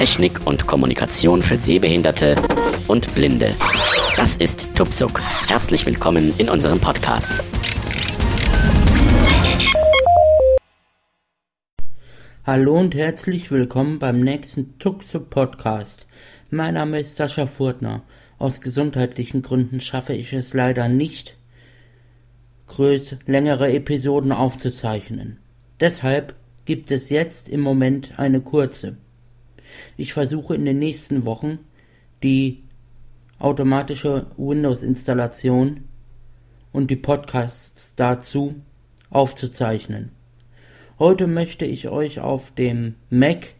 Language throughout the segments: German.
Technik und Kommunikation für Sehbehinderte und Blinde. Das ist Tupsuk. Herzlich willkommen in unserem Podcast. Hallo und herzlich willkommen beim nächsten Tuxuk Podcast. Mein Name ist Sascha Furtner. Aus gesundheitlichen Gründen schaffe ich es leider nicht, größ längere Episoden aufzuzeichnen. Deshalb gibt es jetzt im Moment eine kurze. Ich versuche in den nächsten Wochen die automatische Windows-Installation und die Podcasts dazu aufzuzeichnen. Heute möchte ich euch auf dem Mac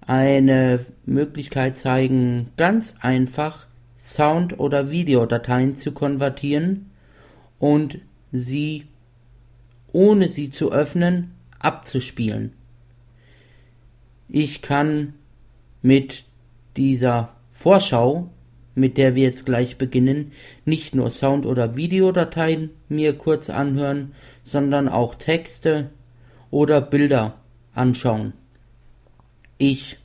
eine Möglichkeit zeigen, ganz einfach Sound- oder Videodateien zu konvertieren und sie, ohne sie zu öffnen, abzuspielen. Ich kann mit dieser Vorschau, mit der wir jetzt gleich beginnen, nicht nur Sound- oder Videodateien mir kurz anhören, sondern auch Texte oder Bilder anschauen. Ich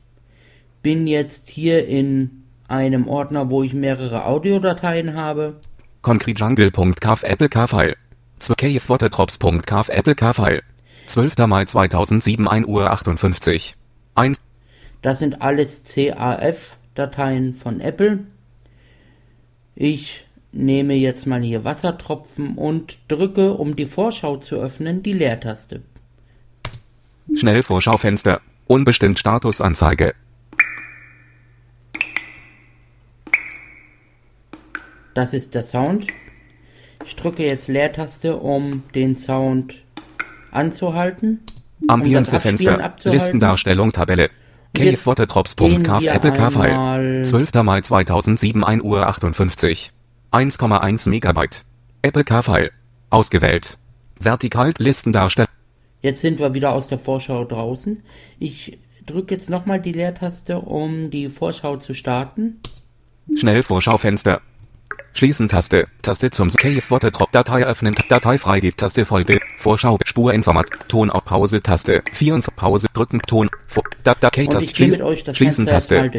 bin jetzt hier in einem Ordner, wo ich mehrere Audiodateien habe. concretejungle.kf Apple Car-File. 2kfwatertrops.kf Apple Car-File. 12. Mai 2007 1 Uhr 58. 1. Das sind alles CAF-Dateien von Apple. Ich nehme jetzt mal hier Wassertropfen und drücke, um die Vorschau zu öffnen, die Leertaste. Schnellvorschaufenster. Unbestimmt Statusanzeige. Das ist der Sound. Ich drücke jetzt Leertaste, um den Sound anzuhalten. Ambience-Fenster. Listendarstellung Tabelle. kfwatertrops.kf Apple Car-File. 12. Mai 2007 1 Uhr 58. 1,1 Megabyte. Apple Car-File. Ausgewählt. Vertikal Listendarstellung. Jetzt sind wir wieder aus der Vorschau draußen. Ich drücke jetzt nochmal die Leertaste, um die Vorschau zu starten. Schnellvorschaufenster. Schließen Taste. Taste zum Cave Watertrop Datei öffnen. Datei freigibt. Taste Vollbild. Vorschau. Spurinformat. Ton auf Pause Taste. 24 Pause drücken. Ton. Datei euch das Schließen Taste.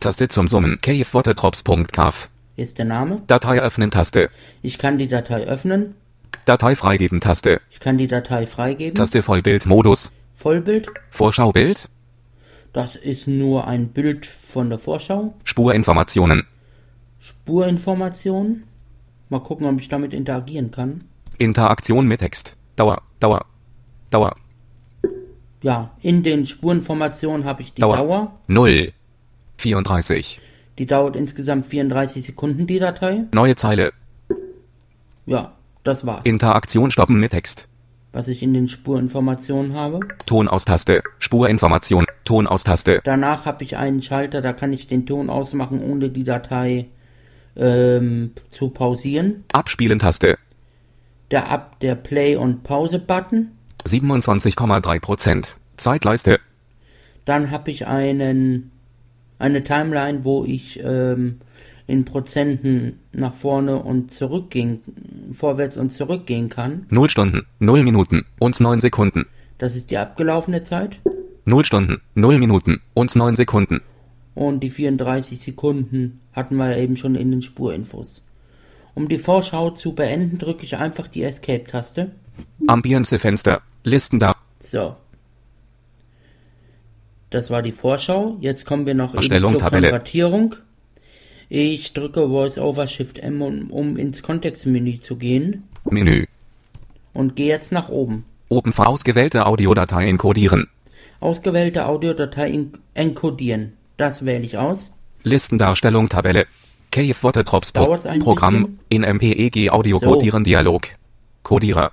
Taste zum Summen. Cavewatertrops.kf. Hier ist der Name. Datei öffnen Taste. Ich kann die Datei öffnen. Datei freigeben Taste. Ich kann die Datei freigeben. Taste Vollbildmodus. Vollbild. Vorschaubild. Das ist nur ein Bild von der Vorschau. Spurinformationen. Spurinformationen. Mal gucken, ob ich damit interagieren kann. Interaktion mit Text. Dauer. Dauer. Dauer. Ja, in den Spurinformationen habe ich die Dauer. Dauer. 0. 34. Die dauert insgesamt 34 Sekunden, die Datei. Neue Zeile. Ja, das war's. Interaktion stoppen mit Text. was ich in den Spurinformationen habe. Ton aus Taste. Spurinformation. Ton aus Taste. Danach habe ich einen Schalter, da kann ich den Ton ausmachen, ohne die Datei ähm, zu pausieren. Abspielen Taste. Der Ab, der Play- und Pause-Button. 27,3%. Zeitleiste. Dann habe ich einen eine Timeline, wo ich ähm, in Prozenten nach vorne und zurück gehen, vorwärts und zurückgehen kann. 0 Stunden, 0 Minuten und 9 Sekunden. Das ist die abgelaufene Zeit. 0 Stunden, 0 Minuten und 9 Sekunden. Und die 34 Sekunden hatten wir eben schon in den Spurinfos. Um die Vorschau zu beenden, drücke ich einfach die Escape-Taste. Ambience-Fenster. Listen da. So. Das war die Vorschau. Jetzt kommen wir noch eben Erstellung, zur Tabelle. Konvertierung. Ich drücke Voice-Over Shift M, um, um ins Kontextmenü zu gehen. Menü. Und gehe jetzt nach oben. Oben für ausgewählte Audiodatei encodieren. Ausgewählte Audiodatei en- encodieren. Das wähle ich aus. Listendarstellung Tabelle. Cave Watertrops Pro Dauert's ein Programm in MPEG Audio So. Codieren Dialog. Codierer.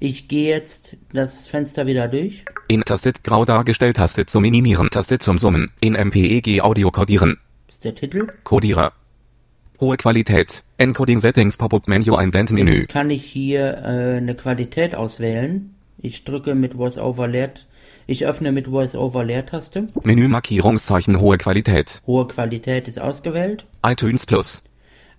Ich gehe jetzt das Fenster wieder durch. In Taste grau dargestellt Taste zum Minimieren Taste zum Summen. In MPEG Audio Codieren. Ist der Titel. Codierer. Hohe Qualität. Encoding Settings Pop-up Menü Einblendmenü. Jetzt kann ich hier äh, eine Qualität auswählen. Ich drücke mit VoiceOver Leer. Ich öffne mit VoiceOver Leertaste. Menü Markierungszeichen hohe Qualität. Hohe Qualität ist ausgewählt. iTunes Plus.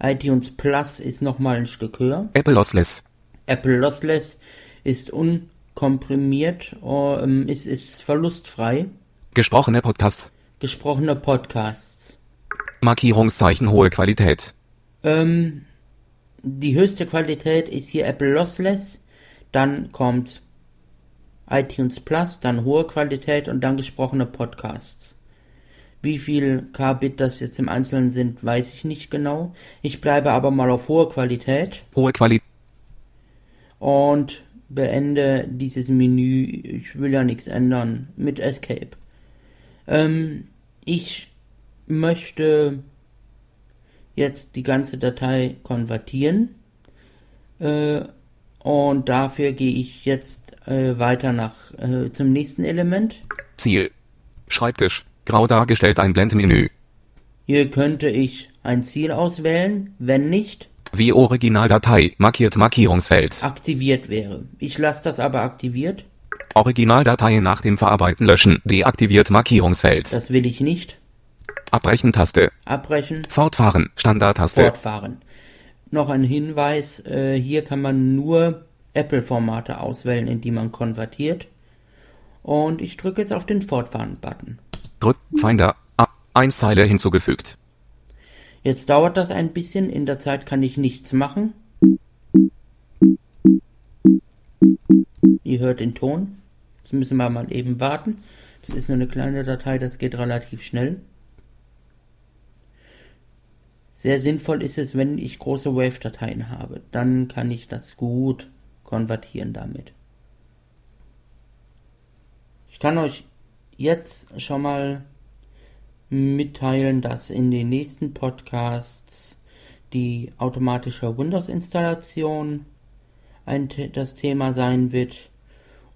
iTunes Plus ist nochmal ein Stück höher. Apple Lossless. Apple Lossless ist unkomprimiert, ähm, ist, ist verlustfrei. Gesprochene Podcasts. Gesprochene Podcasts. Markierungszeichen hohe Qualität. Ähm, die höchste Qualität ist hier Apple Lossless. Dann kommt iTunes Plus, dann hohe Qualität und dann gesprochene Podcasts. Wie viel Kbit das jetzt im Einzelnen sind, weiß ich nicht genau. Ich bleibe aber mal auf hohe Qualität Hohe Qualität. und beende dieses Menü. Ich will ja nichts ändern mit Escape. Ähm, ich möchte jetzt die ganze Datei konvertieren äh, und dafür gehe ich jetzt äh, weiter nach äh, zum nächsten Element. Ziel. Schreibtisch. Grau dargestellt ein Blendmenü. Hier könnte ich ein Ziel auswählen, wenn nicht Wie Originaldatei. Markiert Markierungsfeld. aktiviert wäre. Ich lasse das aber aktiviert. Originaldatei nach dem Verarbeiten löschen. Deaktiviert Markierungsfeld. Das will ich nicht. Abbrechen Taste. Abbrechen. Fortfahren. Standardtaste. fortfahren. Noch ein Hinweis, äh, hier kann man nur Apple-Formate auswählen, in die man konvertiert. Und ich drücke jetzt auf den Fortfahren-Button. Drück. Finder. A. 1 Zeile hinzugefügt. Jetzt dauert das ein bisschen, in der Zeit kann ich nichts machen. Ihr hört den Ton. Jetzt müssen wir mal eben warten. Das ist nur eine kleine Datei, das geht relativ schnell. Sehr sinnvoll ist es, wenn ich große Wave-Dateien habe. Dann kann ich das gut konvertieren damit. Ich kann euch jetzt schon mal mitteilen, dass in den nächsten Podcasts die automatische Windows-Installation das Thema sein wird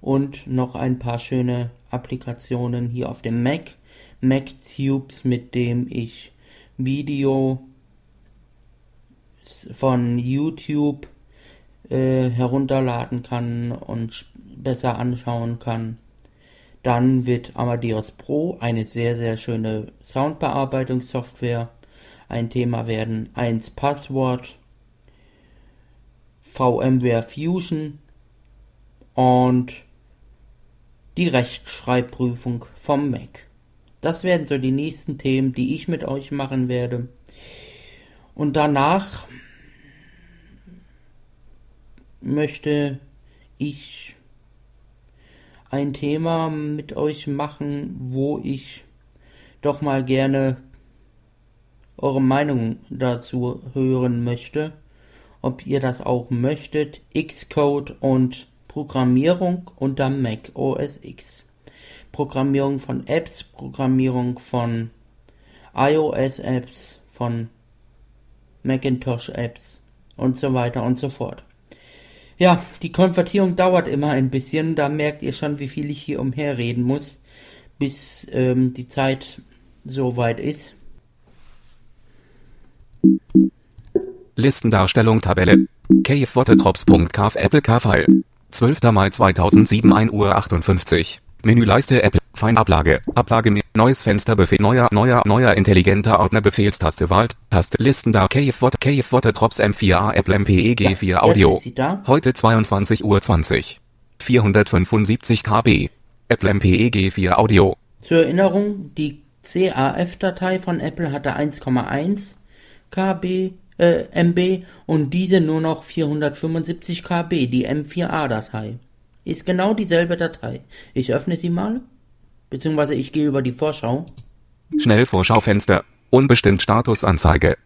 und noch ein paar schöne Applikationen hier auf dem Mac. MacTubes, mit dem ich Video von YouTube äh, herunterladen kann und besser anschauen kann. Dann wird Amadeus Pro eine sehr, sehr schöne Soundbearbeitungssoftware ein Thema werden. 1 Passwort, VMware Fusion und die Rechtschreibprüfung vom Mac. Das werden so die nächsten Themen, die ich mit euch machen werde. Und danach möchte ich ein Thema mit euch machen, wo ich doch mal gerne eure Meinung dazu hören möchte. Ob ihr das auch möchtet. Xcode und Programmierung unter Mac OS X. Programmierung von Apps, Programmierung von iOS Apps, von Macintosh Apps und so weiter und so fort. Ja, die Konvertierung dauert immer ein bisschen. Da merkt ihr schon, wie viel ich hier umherreden muss, bis ähm, die Zeit soweit ist. Listendarstellung Tabelle. cavewatertrops.kf Apple K-File. 12. Mai 2007 1 Uhr 58. Menüleiste Apple. Fein Ablage. Neues Fenster Befehl. Neuer, neuer, neuer intelligenter Ordner Befehlstaste Wahl. Taste Listendar Cavewater Cavewatertrops M4A Apple MPEG 4 Audio. Da. Heute 22 Uhr 20. 475 KB. Apple MPEG 4 Audio. Zur Erinnerung, die CAF-Datei von Apple hatte 1,1 KB, äh, MB und diese nur noch 475 KB, die M4A-Datei. Ist genau dieselbe Datei. Ich öffne sie mal, beziehungsweise ich gehe über die Vorschau. Schnellvorschaufenster. Unbestimmt Statusanzeige.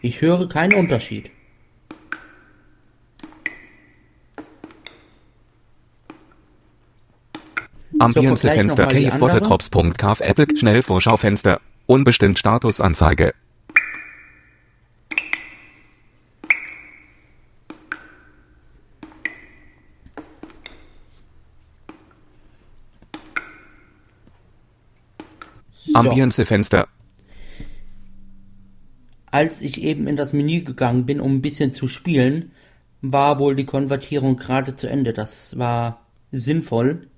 Ich höre keinen Unterschied. Mal die cavewatertrops.kf Apple Schnellvorschaufenster. Unbestimmt Statusanzeige. Ambience-Fenster. Als ich eben in das Menü gegangen bin, um ein bisschen zu spielen, war wohl die Konvertierung gerade zu Ende. Das war sinnvoll,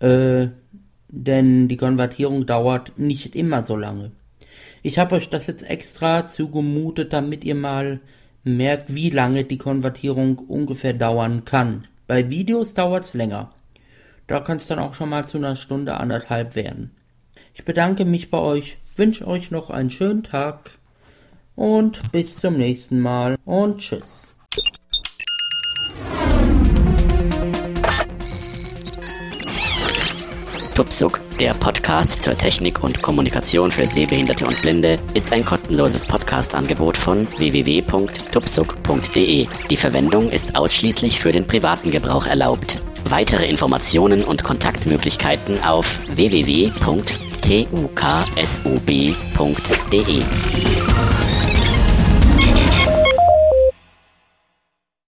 äh, denn die Konvertierung dauert nicht immer so lange. Ich habe euch das jetzt extra zugemutet, damit ihr mal merkt, wie lange die Konvertierung ungefähr dauern kann. Bei Videos dauert es länger. Da kann es dann auch schon mal zu einer Stunde anderthalb werden. Ich bedanke mich bei euch, wünsche euch noch einen schönen Tag und bis zum nächsten Mal und tschüss. Tupsuk, der Podcast zur Technik und Kommunikation für Sehbehinderte und Blinde, ist ein kostenloses Podcast-Angebot von www.tupsuk.de. Die Verwendung ist ausschließlich für den privaten Gebrauch erlaubt. Weitere Informationen und Kontaktmöglichkeiten auf www.tuksub.de.